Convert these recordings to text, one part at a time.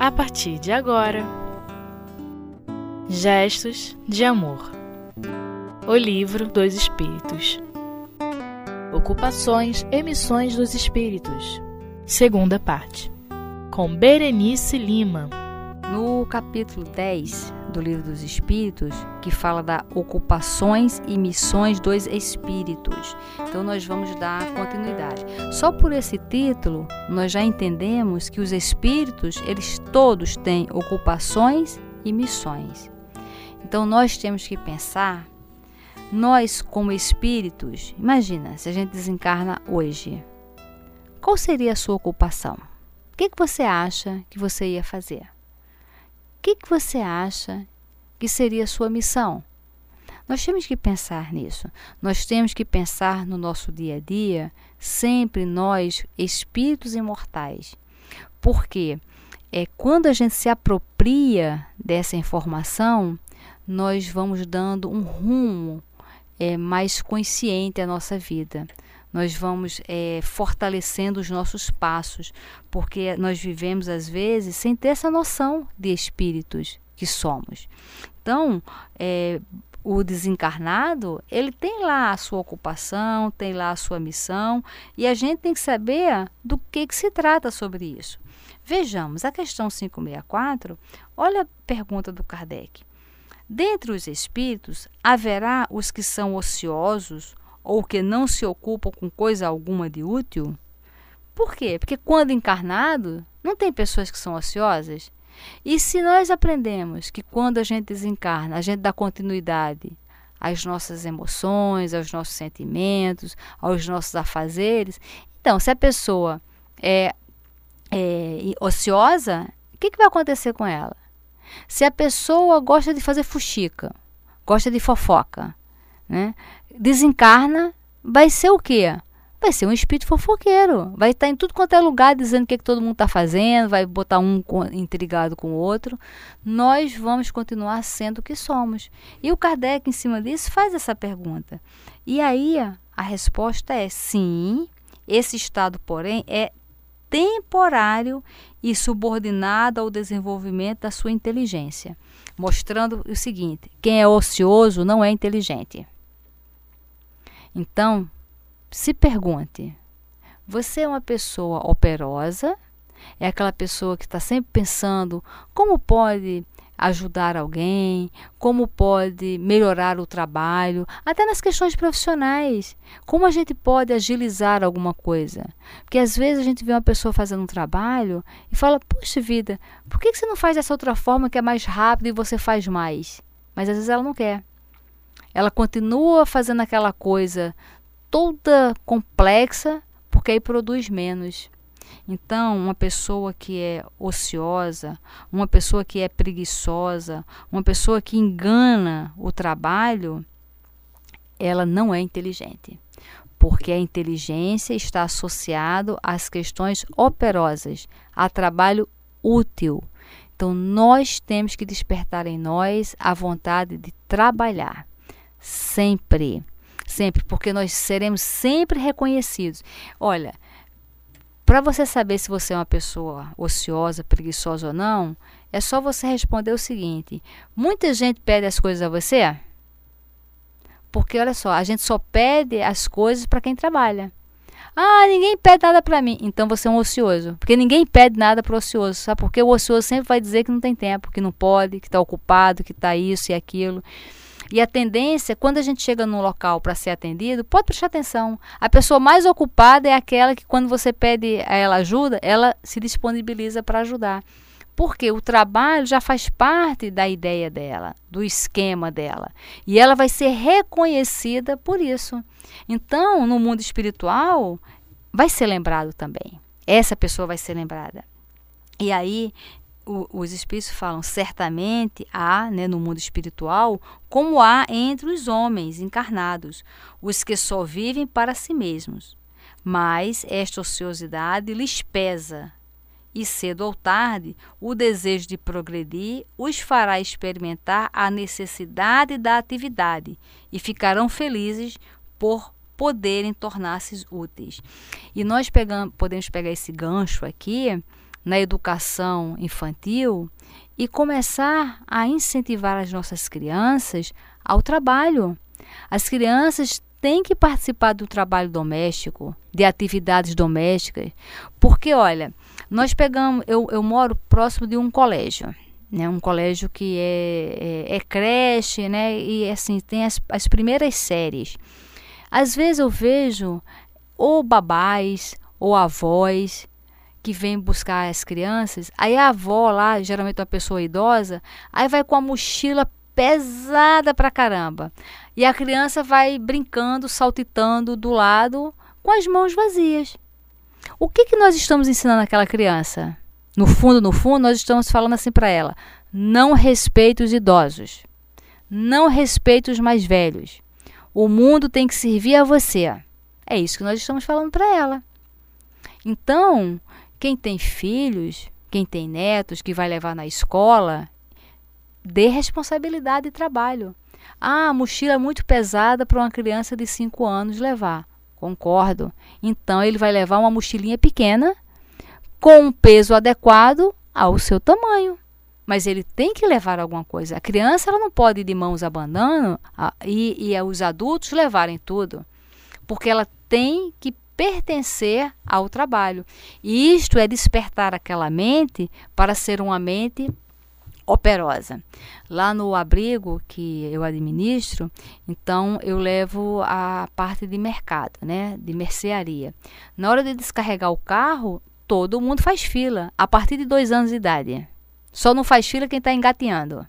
a partir de agora. Gestos de Amor. O Livro dos Espíritos. Ocupações e Missões dos Espíritos. Segunda parte. Com Berenice Lima. No capítulo 10 do Livro dos Espíritos, que fala da ocupações e missões dos espíritos. Então nós vamos dar continuidade. Só por esse título, nós já entendemos que os espíritos, eles todos têm ocupações e missões. Então nós temos que pensar nós como espíritos, imagina, se a gente desencarna hoje, qual seria a sua ocupação? O que, que você acha que você ia fazer? Que, que você acha que seria a sua missão? Nós temos que pensar nisso. Nós temos que pensar no nosso dia a dia, sempre nós, espíritos imortais. Porque é quando a gente se apropria dessa informação, nós vamos dando um rumo é, mais consciente à nossa vida nós vamos é, fortalecendo os nossos passos, porque nós vivemos às vezes sem ter essa noção de espíritos que somos. Então, é, o desencarnado, ele tem lá a sua ocupação, tem lá a sua missão, e a gente tem que saber do que, que se trata sobre isso. Vejamos, a questão 564, olha a pergunta do Kardec. Dentre os espíritos, haverá os que são ociosos ou que não se ocupam com coisa alguma de útil? Por quê? Porque quando encarnado, não tem pessoas que são ociosas? E se nós aprendemos que quando a gente desencarna, a gente dá continuidade às nossas emoções, aos nossos sentimentos, aos nossos afazeres, então, se a pessoa é, é ociosa, o que, que vai acontecer com ela? Se a pessoa gosta de fazer fuxica, gosta de fofoca, né? desencarna, vai ser o quê? Vai ser um espírito fofoqueiro. Vai estar em tudo quanto é lugar dizendo o que, é que todo mundo está fazendo, vai botar um intrigado com o outro. Nós vamos continuar sendo o que somos. E o Kardec, em cima disso, faz essa pergunta. E aí a resposta é sim, esse estado, porém, é temporário e subordinado ao desenvolvimento da sua inteligência, mostrando o seguinte: quem é ocioso não é inteligente. Então, se pergunte: você é uma pessoa operosa? É aquela pessoa que está sempre pensando como pode ajudar alguém, como pode melhorar o trabalho, até nas questões profissionais. Como a gente pode agilizar alguma coisa? Porque às vezes a gente vê uma pessoa fazendo um trabalho e fala: Puxa vida, por que você não faz dessa outra forma que é mais rápido e você faz mais? Mas às vezes ela não quer ela continua fazendo aquela coisa toda complexa, porque aí produz menos. Então, uma pessoa que é ociosa, uma pessoa que é preguiçosa, uma pessoa que engana o trabalho, ela não é inteligente. Porque a inteligência está associada às questões operosas, a trabalho útil. Então, nós temos que despertar em nós a vontade de trabalhar sempre. Sempre, porque nós seremos sempre reconhecidos. Olha, para você saber se você é uma pessoa ociosa, preguiçosa ou não, é só você responder o seguinte: muita gente pede as coisas a você? Porque olha só, a gente só pede as coisas para quem trabalha. Ah, ninguém pede nada para mim. Então você é um ocioso. Porque ninguém pede nada para o ocioso. Sabe? Porque o ocioso sempre vai dizer que não tem tempo, que não pode, que está ocupado, que está isso e aquilo. E a tendência, quando a gente chega num local para ser atendido, pode prestar atenção. A pessoa mais ocupada é aquela que, quando você pede a ela ajuda, ela se disponibiliza para ajudar. Porque o trabalho já faz parte da ideia dela, do esquema dela. E ela vai ser reconhecida por isso. Então, no mundo espiritual, vai ser lembrado também. Essa pessoa vai ser lembrada. E aí os espíritos falam, certamente há né, no mundo espiritual, como há entre os homens encarnados, os que só vivem para si mesmos. Mas esta ociosidade lhes pesa, e cedo ou tarde o desejo de progredir os fará experimentar a necessidade da atividade e ficarão felizes por poderem tornar-se úteis. E nós pegamos, podemos pegar esse gancho aqui na educação infantil e começar a incentivar as nossas crianças ao trabalho. As crianças têm que participar do trabalho doméstico, de atividades domésticas, porque olha, nós pegamos, eu, eu moro próximo de um colégio, né, um colégio que é, é, é creche, né, e assim tem as, as primeiras séries. Às vezes eu vejo ou babás ou avós que vêm buscar as crianças, aí a avó lá, geralmente uma pessoa idosa, aí vai com a mochila pesada pra caramba. E a criança vai brincando, saltitando do lado com as mãos vazias. O que, que nós estamos ensinando aquela criança? No fundo, no fundo, nós estamos falando assim para ela: não respeite os idosos, não respeite os mais velhos. O mundo tem que servir a você. É isso que nós estamos falando para ela. Então, quem tem filhos, quem tem netos que vai levar na escola, dê responsabilidade e trabalho. Ah, a mochila é muito pesada para uma criança de 5 anos levar. Concordo. Então ele vai levar uma mochilinha pequena com um peso adequado ao seu tamanho. Mas ele tem que levar alguma coisa. A criança ela não pode ir de mãos abanando a, e, e os adultos levarem tudo. Porque ela tem que pertencer ao trabalho. E isto é despertar aquela mente para ser uma mente operosa. Lá no abrigo que eu administro, então eu levo a parte de mercado, né, de mercearia. Na hora de descarregar o carro, todo mundo faz fila, a partir de dois anos de idade. Só não faz fila quem está engateando.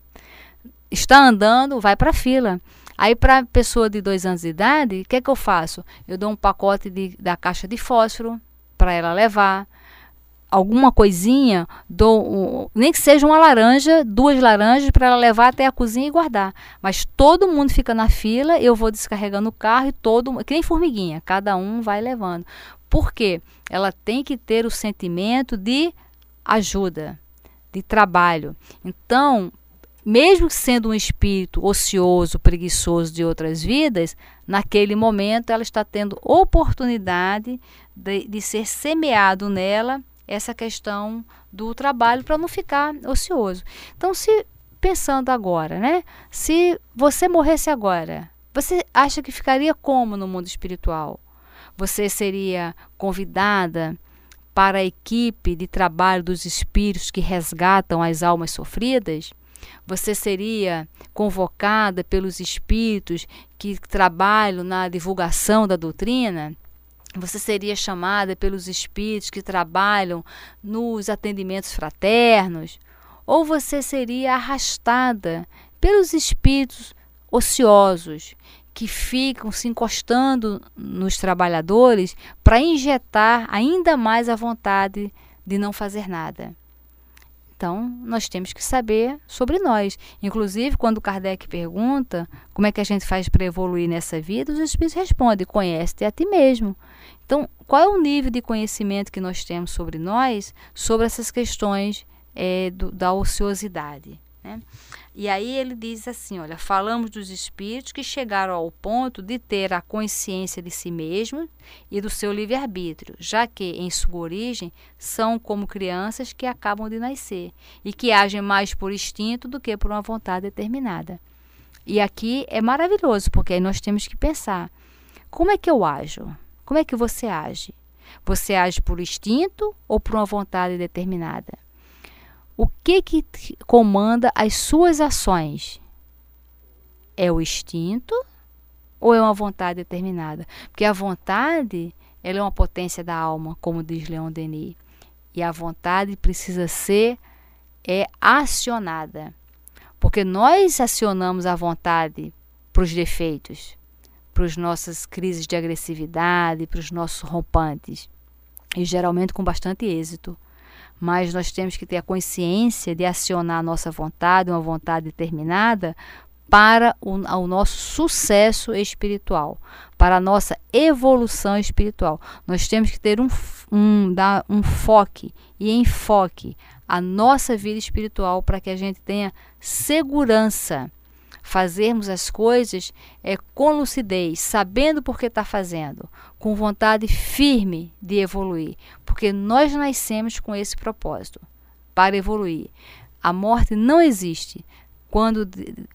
Está andando, vai para a fila. Aí, para pessoa de dois anos de idade, o que, é que eu faço? Eu dou um pacote de, da caixa de fósforo para ela levar alguma coisinha, dou nem que seja uma laranja, duas laranjas para ela levar até a cozinha e guardar. Mas todo mundo fica na fila, eu vou descarregando o carro e todo, que nem formiguinha, cada um vai levando. Por quê? Ela tem que ter o sentimento de ajuda, de trabalho. Então, mesmo sendo um espírito ocioso, preguiçoso de outras vidas, naquele momento ela está tendo oportunidade de, de ser semeado nela essa questão do trabalho para não ficar ocioso. Então, se pensando agora, né? Se você morresse agora, você acha que ficaria como no mundo espiritual? Você seria convidada para a equipe de trabalho dos espíritos que resgatam as almas sofridas? Você seria convocada pelos espíritos que trabalham na divulgação da doutrina? você seria chamada pelos espíritos que trabalham nos atendimentos fraternos, ou você seria arrastada pelos espíritos ociosos que ficam se encostando nos trabalhadores para injetar ainda mais a vontade de não fazer nada. Então, nós temos que saber sobre nós. Inclusive, quando Kardec pergunta como é que a gente faz para evoluir nessa vida, os Espíritos respondem: conhece-te a ti mesmo. Então, qual é o nível de conhecimento que nós temos sobre nós, sobre essas questões é, do, da ociosidade? Né? E aí ele diz assim: olha, falamos dos espíritos que chegaram ao ponto de ter a consciência de si mesmos e do seu livre-arbítrio, já que, em sua origem, são como crianças que acabam de nascer e que agem mais por instinto do que por uma vontade determinada. E aqui é maravilhoso, porque aí nós temos que pensar: como é que eu ajo? Como é que você age? Você age por instinto ou por uma vontade determinada? O que que comanda as suas ações? É o instinto ou é uma vontade determinada? Porque a vontade, ela é uma potência da alma, como diz Leon Denis. E a vontade precisa ser é acionada. Porque nós acionamos a vontade para os defeitos, para as nossas crises de agressividade, para os nossos rompantes. E geralmente com bastante êxito mas nós temos que ter a consciência de acionar a nossa vontade, uma vontade determinada, para o, o, nosso sucesso espiritual, para a nossa evolução espiritual. Nós temos que ter um, um, dar um foco e enfoque a nossa vida espiritual para que a gente tenha segurança fazermos as coisas é, com lucidez, sabendo por que está fazendo, com vontade firme de evoluir, porque nós nascemos com esse propósito para evoluir. A morte não existe. Quando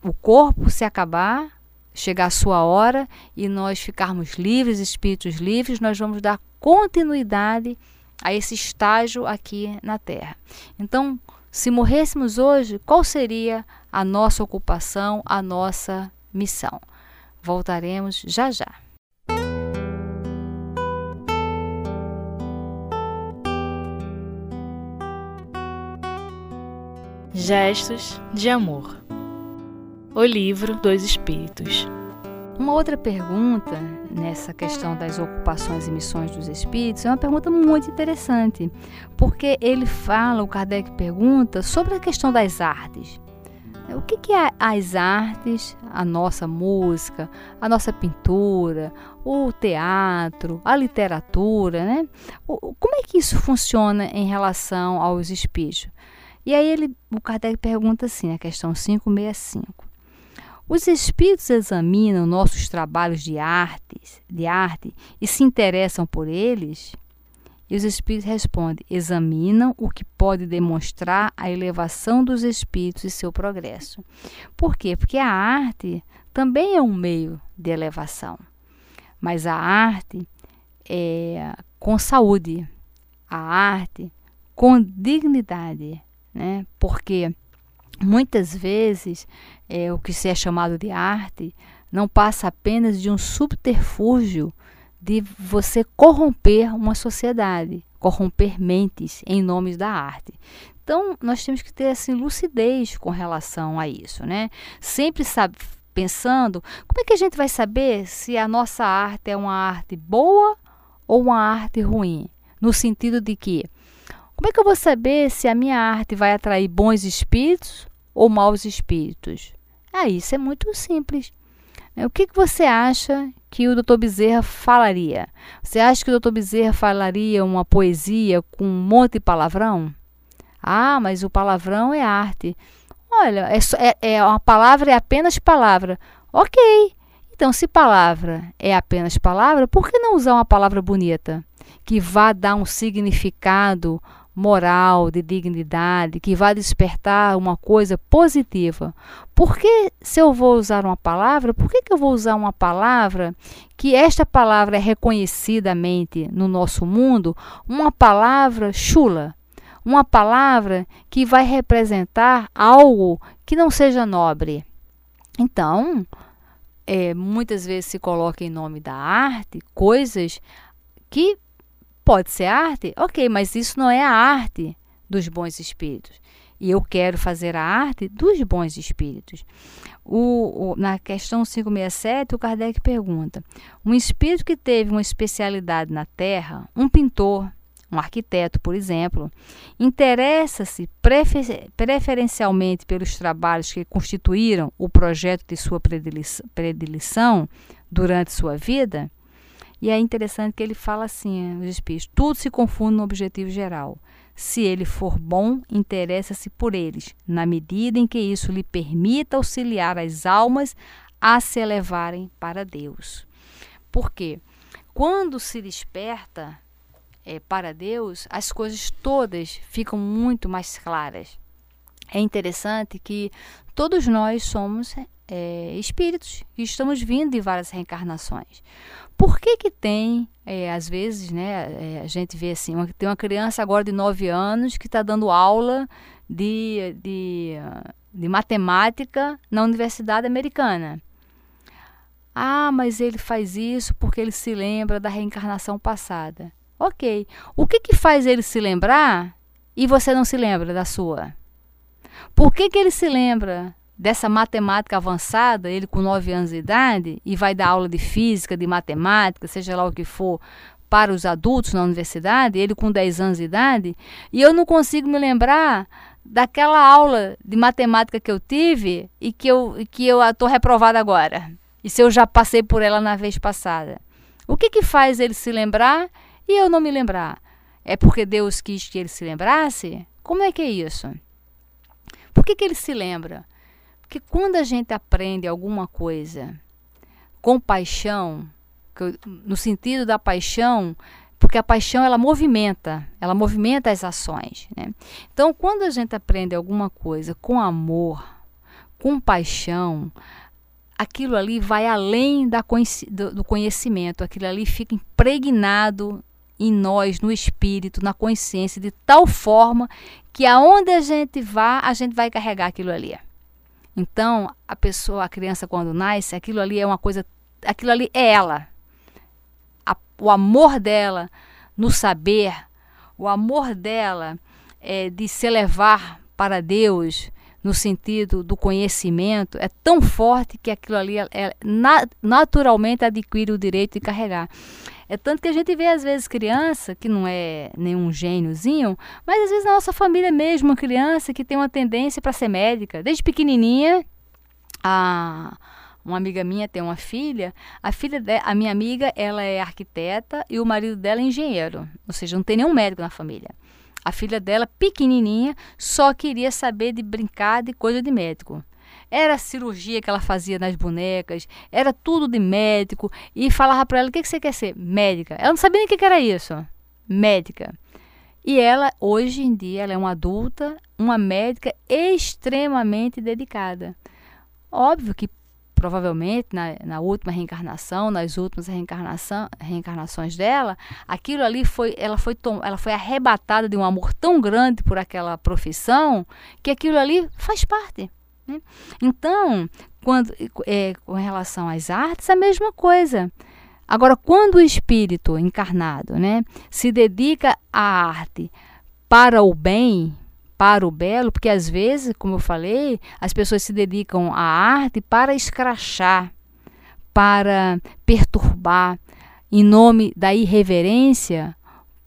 o corpo se acabar, chegar a sua hora e nós ficarmos livres, espíritos livres, nós vamos dar continuidade a esse estágio aqui na Terra. Então, se morrêssemos hoje, qual seria a nossa ocupação, a nossa missão? Voltaremos já já. Gestos de Amor O Livro dos Espíritos uma outra pergunta nessa questão das ocupações e missões dos espíritos é uma pergunta muito interessante, porque ele fala, o Kardec pergunta sobre a questão das artes. O que, é as artes, a nossa música, a nossa pintura, o teatro, a literatura, né? Como é que isso funciona em relação aos espíritos? E aí ele, o Kardec pergunta assim, na questão 565. Os espíritos examinam nossos trabalhos de artes, de arte e se interessam por eles? E os espíritos respondem: examinam o que pode demonstrar a elevação dos espíritos e seu progresso. Por quê? Porque a arte também é um meio de elevação. Mas a arte é com saúde, a arte com dignidade, né? Porque Muitas vezes, é, o que se é chamado de arte não passa apenas de um subterfúgio de você corromper uma sociedade, corromper mentes em nome da arte. Então, nós temos que ter assim lucidez com relação a isso, né? Sempre sabe, pensando, como é que a gente vai saber se a nossa arte é uma arte boa ou uma arte ruim? No sentido de que como é que eu vou saber se a minha arte vai atrair bons espíritos ou maus espíritos? Ah, isso é muito simples. O que, você acha que o Dr. Bezerra falaria? Você acha que o Dr. Bezerra falaria uma poesia com um monte de palavrão? Ah, mas o palavrão é arte. Olha, é, é, é uma palavra é apenas palavra. Ok. Então, se palavra é apenas palavra, por que não usar uma palavra bonita que vá dar um significado, moral, de dignidade, que vai despertar uma coisa positiva. Por que, se eu vou usar uma palavra, por que, que eu vou usar uma palavra que esta palavra é reconhecidamente no nosso mundo, uma palavra chula, uma palavra que vai representar algo que não seja nobre? Então, é, muitas vezes se coloca em nome da arte coisas que Pode ser arte? Ok, mas isso não é a arte dos bons espíritos. E eu quero fazer a arte dos bons espíritos. O, o, na questão 567, o Kardec pergunta: um espírito que teve uma especialidade na Terra, um pintor, um arquiteto, por exemplo, interessa-se prefer, preferencialmente pelos trabalhos que constituíram o projeto de sua predileção durante sua vida? E é interessante que ele fala assim, os espíritos, tudo se confunde no objetivo geral. Se ele for bom, interessa-se por eles, na medida em que isso lhe permita auxiliar as almas a se elevarem para Deus. Por quê? Quando se desperta é, para Deus, as coisas todas ficam muito mais claras. É interessante que todos nós somos é, espíritos e estamos vindo de várias reencarnações. Por que que tem, é, às vezes, né, é, a gente vê assim, uma, tem uma criança agora de 9 anos que está dando aula de, de, de matemática na Universidade Americana. Ah, mas ele faz isso porque ele se lembra da reencarnação passada. Ok. O que, que faz ele se lembrar e você não se lembra da sua? Por que, que ele se lembra dessa matemática avançada, ele com 9 anos de idade, e vai dar aula de física, de matemática, seja lá o que for, para os adultos na universidade, ele com 10 anos de idade, e eu não consigo me lembrar daquela aula de matemática que eu tive e que eu que eu estou reprovada agora. E se eu já passei por ela na vez passada. O que que faz ele se lembrar e eu não me lembrar? É porque Deus quis que ele se lembrasse? Como é que é isso? Por que, que ele se lembra? Que quando a gente aprende alguma coisa com paixão, no sentido da paixão, porque a paixão ela movimenta, ela movimenta as ações. Né? Então, quando a gente aprende alguma coisa com amor, com paixão, aquilo ali vai além da, do conhecimento, aquilo ali fica impregnado em nós, no espírito, na consciência, de tal forma que aonde a gente vá, a gente vai carregar aquilo ali. Então, a pessoa, a criança quando nasce, aquilo ali é uma coisa, aquilo ali é ela o amor dela no saber, o amor dela é, de se levar para Deus no sentido do conhecimento é tão forte que aquilo ali é, é, naturalmente adquire o direito de carregar. É tanto que a gente vê às vezes criança que não é nenhum gêniozinho, mas às vezes na nossa família mesmo, uma criança que tem uma tendência para ser médica, desde pequenininha, a uma amiga minha tem uma filha, a filha de, a minha amiga, ela é arquiteta e o marido dela é engenheiro, ou seja, não tem nenhum médico na família. A filha dela, pequenininha, só queria saber de brincar de coisa de médico. Era a cirurgia que ela fazia nas bonecas, era tudo de médico. E falava para ela: o que, que você quer ser? Médica. Ela não sabia nem o que, era isso. Médica. E ela, hoje em dia, ela é uma adulta, uma médica extremamente dedicada. Óbvio que provavelmente na, na última reencarnação, nas últimas reencarnação, reencarnações dela, aquilo ali foi, ela foi, ela foi arrebatada de um amor tão grande por aquela profissão que aquilo ali faz parte. Né? Então, quando, é, com relação às artes, a mesma coisa. Agora, quando o espírito encarnado né, se dedica à arte para o bem, para o belo, porque às vezes, como eu falei, as pessoas se dedicam à arte para escrachar, para perturbar, em nome da irreverência,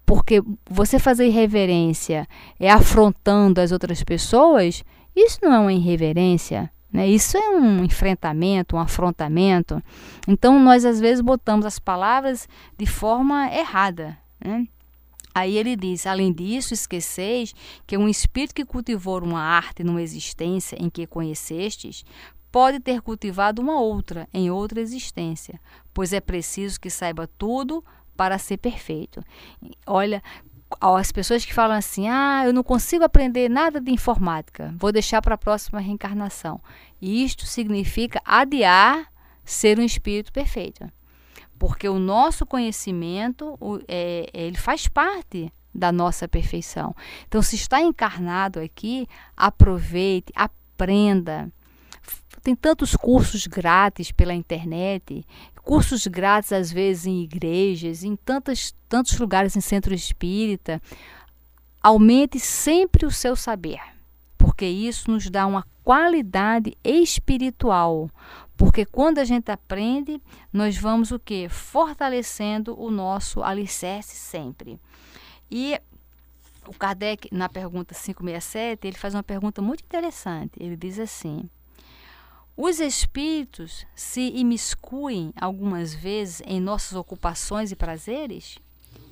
porque você fazer irreverência é afrontando as outras pessoas, isso não é uma irreverência. Né? Isso é um enfrentamento, um afrontamento. Então, nós às vezes botamos as palavras de forma errada. Né? Aí ele diz: além disso, esqueceis que um espírito que cultivou uma arte numa existência em que conhecestes, pode ter cultivado uma outra em outra existência, pois é preciso que saiba tudo para ser perfeito. Olha, as pessoas que falam assim: ah, eu não consigo aprender nada de informática, vou deixar para a próxima reencarnação. Isto significa adiar ser um espírito perfeito porque o nosso conhecimento o, é, ele faz parte da nossa perfeição. Então, se está encarnado aqui, aproveite, aprenda. Tem tantos cursos grátis pela internet, cursos grátis às vezes em igrejas, em tantos, tantos lugares em centro espírita. Aumente sempre o seu saber, porque isso nos dá uma qualidade espiritual, porque quando a gente aprende, nós vamos o que? Fortalecendo o nosso alicerce sempre. E o Kardec, na pergunta 567, ele faz uma pergunta muito interessante. Ele diz assim: Os espíritos se imiscuem algumas vezes em nossas ocupações e prazeres?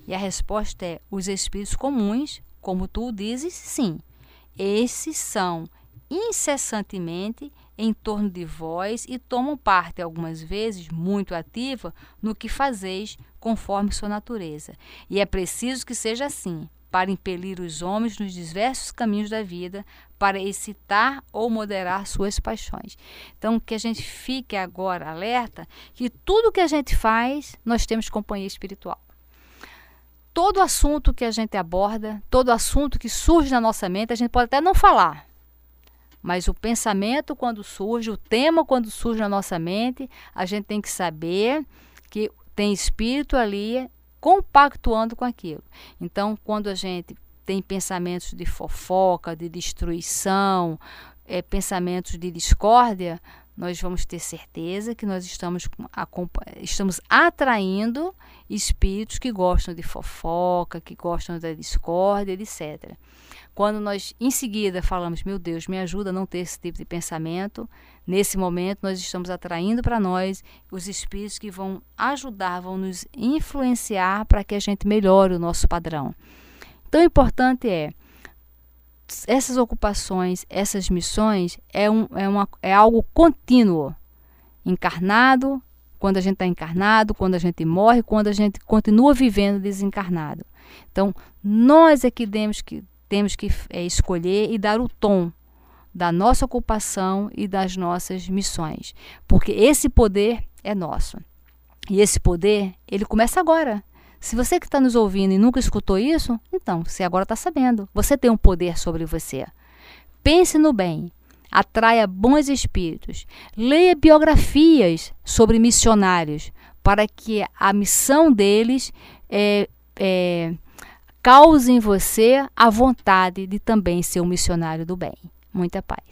E a resposta é: os espíritos comuns, como tu dizes, sim. Esses são incessantemente em torno de vós e tomam parte, algumas vezes, muito ativa no que fazeis, conforme sua natureza. E é preciso que seja assim, para impelir os homens nos diversos caminhos da vida, para excitar ou moderar suas paixões. Então, que a gente fique agora alerta que tudo que a gente faz, nós temos companhia espiritual. Todo assunto que a gente aborda, todo assunto que surge na nossa mente, a gente pode até não falar, mas o pensamento, quando surge, o tema, quando surge na nossa mente, a gente tem que saber que tem espírito ali compactuando com aquilo. Então, quando a gente tem pensamentos de fofoca, de destruição, é, pensamentos de discórdia, nós vamos ter certeza que nós estamos, estamos atraindo espíritos que gostam de fofoca, que gostam da discórdia, etc. Quando nós em seguida falamos, meu Deus, me ajuda a não ter esse tipo de pensamento, nesse momento nós estamos atraindo para nós os espíritos que vão ajudar, vão nos influenciar para que a gente melhore o nosso padrão. Então, o importante é essas ocupações, essas missões é, um, é, uma, é algo contínuo. Encarnado, quando a gente está encarnado, quando a gente morre, quando a gente continua vivendo desencarnado. Então, nós é que temos que, temos que é, escolher e dar o tom da nossa ocupação e das nossas missões, porque esse poder é nosso. E esse poder, ele começa agora. Se você que está nos ouvindo e nunca escutou isso, então você agora está sabendo. Você tem um poder sobre você. Pense no bem, atraia bons espíritos, leia biografias sobre missionários, para que a missão deles é, é, cause em você a vontade de também ser um missionário do bem. Muita paz.